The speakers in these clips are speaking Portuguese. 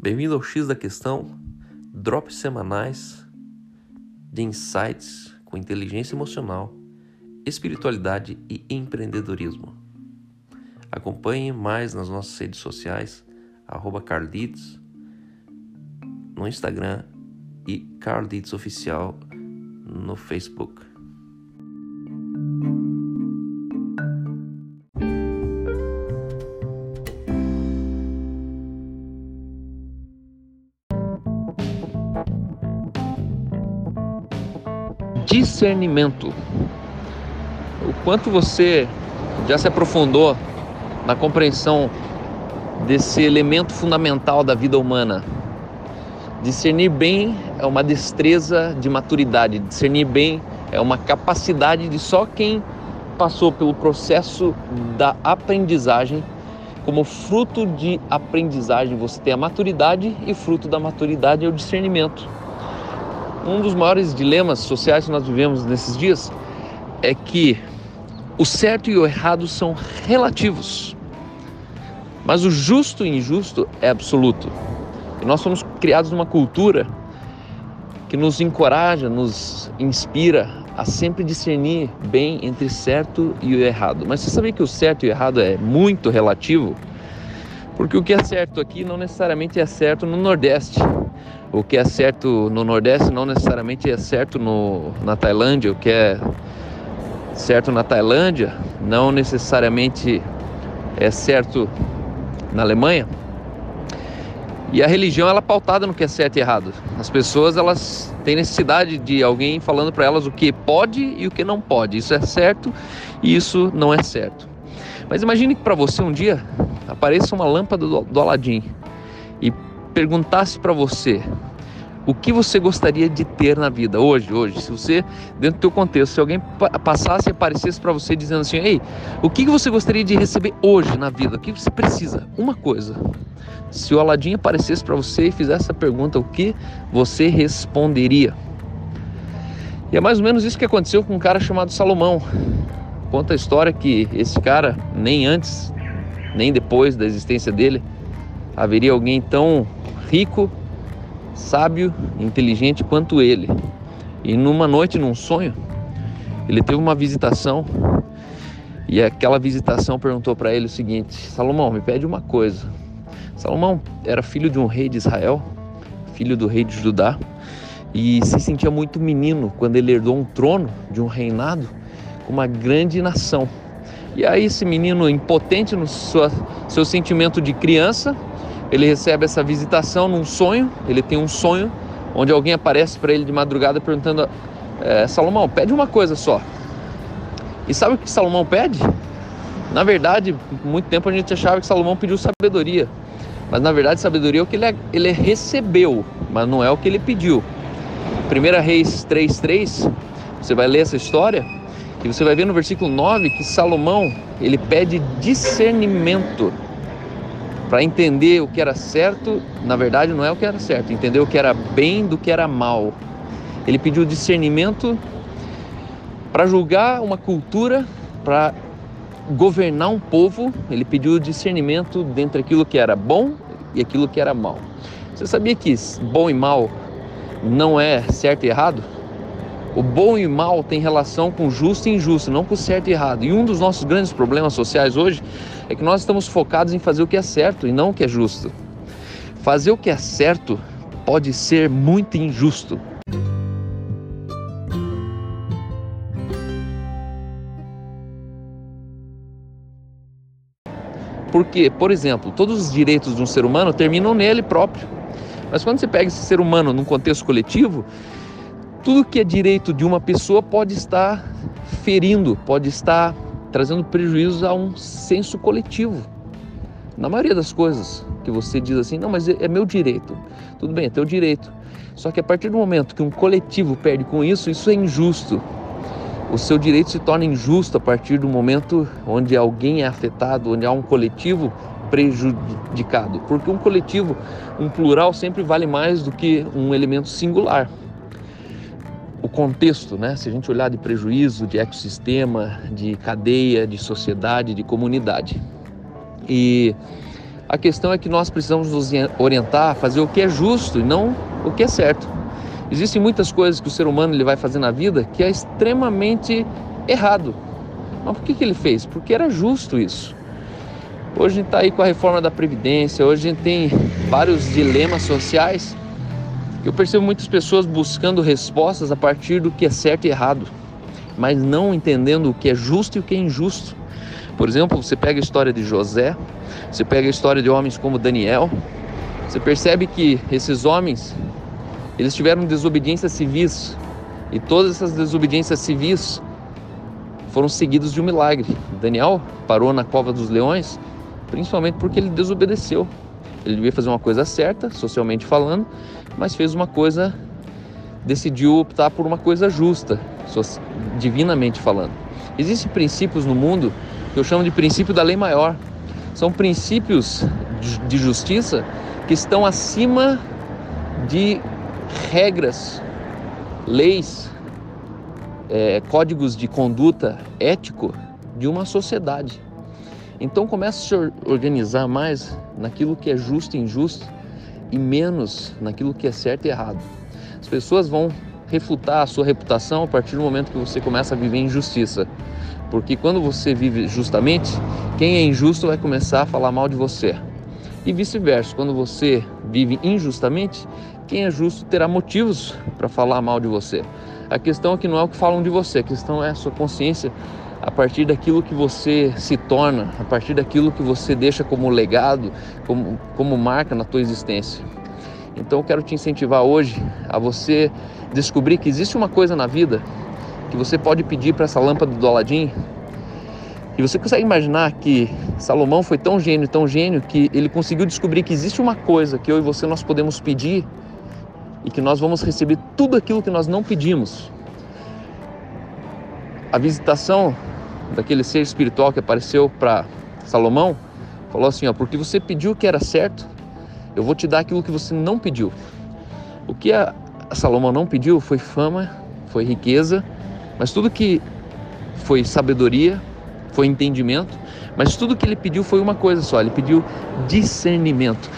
Bem-vindo ao X da Questão, drops semanais de insights com inteligência emocional, espiritualidade e empreendedorismo. Acompanhe mais nas nossas redes sociais, arroba Carlitos, no Instagram e Carlitos Oficial no Facebook. Discernimento. O quanto você já se aprofundou na compreensão desse elemento fundamental da vida humana. Discernir bem é uma destreza de maturidade, discernir bem é uma capacidade de só quem passou pelo processo da aprendizagem, como fruto de aprendizagem você tem a maturidade e fruto da maturidade é o discernimento. Um dos maiores dilemas sociais que nós vivemos nesses dias é que o certo e o errado são relativos, mas o justo e injusto é absoluto. E nós somos criados numa cultura que nos encoraja, nos inspira a sempre discernir bem entre certo e o errado. Mas você sabia que o certo e o errado é muito relativo? Porque o que é certo aqui não necessariamente é certo no Nordeste. O que é certo no Nordeste não necessariamente é certo no, na Tailândia. O que é certo na Tailândia não necessariamente é certo na Alemanha. E a religião ela é pautada no que é certo e errado. As pessoas elas têm necessidade de alguém falando para elas o que pode e o que não pode. Isso é certo e isso não é certo. Mas imagine que para você um dia apareça uma lâmpada do, do Aladim e perguntasse para você o que você gostaria de ter na vida hoje, hoje, se você dentro do teu contexto, se alguém passasse e aparecesse para você dizendo assim, ei, o que você gostaria de receber hoje na vida? O que você precisa? Uma coisa. Se o Aladim aparecesse para você e fizesse essa pergunta, o que você responderia? E é mais ou menos isso que aconteceu com um cara chamado Salomão. Conta a história que esse cara, nem antes, nem depois da existência dele, haveria alguém tão rico, sábio, inteligente quanto ele. E numa noite, num sonho, ele teve uma visitação e aquela visitação perguntou para ele o seguinte: Salomão, me pede uma coisa. Salomão era filho de um rei de Israel, filho do rei de Judá, e se sentia muito menino quando ele herdou um trono de um reinado uma grande nação. E aí esse menino impotente no sua, seu sentimento de criança, ele recebe essa visitação num sonho, ele tem um sonho onde alguém aparece para ele de madrugada perguntando: é, Salomão, pede uma coisa só. E sabe o que Salomão pede? Na verdade, muito tempo a gente achava que Salomão pediu sabedoria. Mas na verdade, sabedoria é o que ele, ele recebeu, mas não é o que ele pediu. 1 Reis 3,3, você vai ler essa história e você vai ver no versículo 9 que Salomão ele pede discernimento para entender o que era certo, na verdade não é o que era certo, entender o que era bem do que era mal. Ele pediu discernimento para julgar uma cultura, para governar um povo, ele pediu discernimento dentre aquilo que era bom e aquilo que era mal. Você sabia que bom e mal não é certo e errado? O bom e mal tem relação com justo e injusto, não com certo e errado. E um dos nossos grandes problemas sociais hoje é que nós estamos focados em fazer o que é certo e não o que é justo. Fazer o que é certo pode ser muito injusto. Porque, por exemplo, todos os direitos de um ser humano terminam nele próprio. Mas quando você pega esse ser humano num contexto coletivo, tudo que é direito de uma pessoa pode estar ferindo, pode estar trazendo prejuízo a um senso coletivo. Na maioria das coisas que você diz assim, não, mas é, é meu direito. Tudo bem, é teu direito. Só que a partir do momento que um coletivo perde com isso, isso é injusto. O seu direito se torna injusto a partir do momento onde alguém é afetado, onde há um coletivo prejudicado. Porque um coletivo, um plural, sempre vale mais do que um elemento singular. O contexto, né? Se a gente olhar de prejuízo, de ecossistema, de cadeia, de sociedade, de comunidade. E a questão é que nós precisamos nos orientar fazer o que é justo e não o que é certo. Existem muitas coisas que o ser humano ele vai fazer na vida que é extremamente errado. Mas por que, que ele fez? Porque era justo isso. Hoje a gente está aí com a reforma da Previdência, hoje a gente tem vários dilemas sociais. Eu percebo muitas pessoas buscando respostas a partir do que é certo e errado, mas não entendendo o que é justo e o que é injusto. Por exemplo, você pega a história de José, você pega a história de homens como Daniel, você percebe que esses homens eles tiveram desobediências civis e todas essas desobediências civis foram seguidas de um milagre. Daniel parou na cova dos leões principalmente porque ele desobedeceu. Ele devia fazer uma coisa certa, socialmente falando, mas fez uma coisa, decidiu optar por uma coisa justa, divinamente falando. Existem princípios no mundo que eu chamo de princípio da lei maior. São princípios de justiça que estão acima de regras, leis, é, códigos de conduta ético de uma sociedade. Então comece a se organizar mais naquilo que é justo e injusto e menos naquilo que é certo e errado. As pessoas vão refutar a sua reputação a partir do momento que você começa a viver injustiça. Porque quando você vive justamente, quem é injusto vai começar a falar mal de você. E vice-versa, quando você vive injustamente, quem é justo terá motivos para falar mal de você. A questão é que não é o que falam de você, a questão é a sua consciência a partir daquilo que você se torna, a partir daquilo que você deixa como legado, como, como marca na tua existência. Então eu quero te incentivar hoje a você descobrir que existe uma coisa na vida que você pode pedir para essa lâmpada do Aladim. E você consegue imaginar que Salomão foi tão gênio, tão gênio, que ele conseguiu descobrir que existe uma coisa que eu e você nós podemos pedir e que nós vamos receber tudo aquilo que nós não pedimos a visitação daquele ser espiritual que apareceu para Salomão falou assim: ó, porque você pediu o que era certo, eu vou te dar aquilo que você não pediu. O que a Salomão não pediu foi fama, foi riqueza, mas tudo que foi sabedoria, foi entendimento, mas tudo que ele pediu foi uma coisa só: ele pediu discernimento.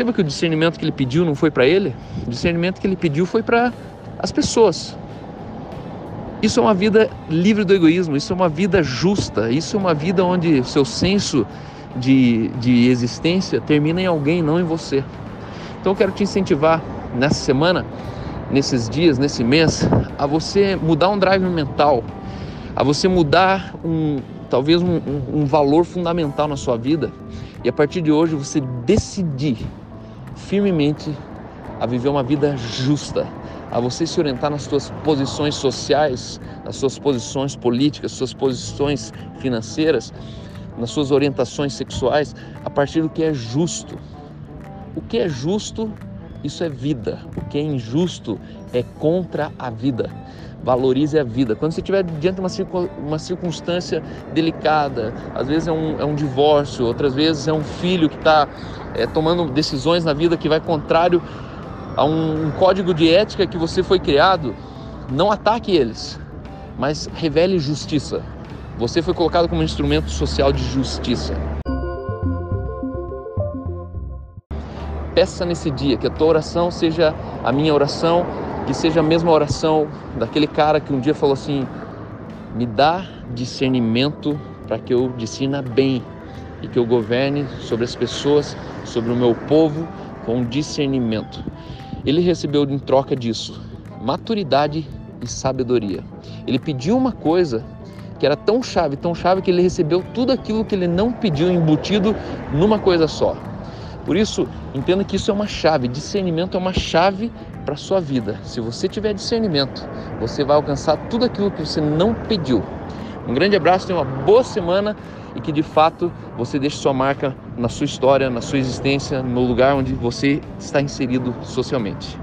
Perceba que o discernimento que ele pediu não foi para ele, o discernimento que ele pediu foi para as pessoas. Isso é uma vida livre do egoísmo, isso é uma vida justa, isso é uma vida onde seu senso de, de existência termina em alguém, não em você. Então eu quero te incentivar nessa semana, nesses dias, nesse mês, a você mudar um drive mental, a você mudar um, talvez um, um, um valor fundamental na sua vida e a partir de hoje você decidir firmemente a viver uma vida justa, a você se orientar nas suas posições sociais, nas suas posições políticas, suas posições financeiras, nas suas orientações sexuais, a partir do que é justo. O que é justo, isso é vida. O que é injusto é contra a vida valorize a vida. Quando você estiver diante de uma, circunstância delicada, às vezes é um, é um divórcio, outras vezes é um filho que está é, tomando decisões na vida que vai contrário a um, um código de ética que você foi criado, não ataque eles, mas revele justiça. Você foi colocado como um instrumento social de justiça. Peça nesse dia que a tua oração seja a minha oração que seja a mesma oração daquele cara que um dia falou assim: me dá discernimento para que eu discina bem e que eu governe sobre as pessoas, sobre o meu povo com discernimento. Ele recebeu em troca disso maturidade e sabedoria. Ele pediu uma coisa que era tão chave, tão chave que ele recebeu tudo aquilo que ele não pediu embutido numa coisa só. Por isso, entenda que isso é uma chave, discernimento é uma chave para a sua vida. Se você tiver discernimento, você vai alcançar tudo aquilo que você não pediu. Um grande abraço, tenha uma boa semana e que de fato você deixe sua marca na sua história, na sua existência, no lugar onde você está inserido socialmente.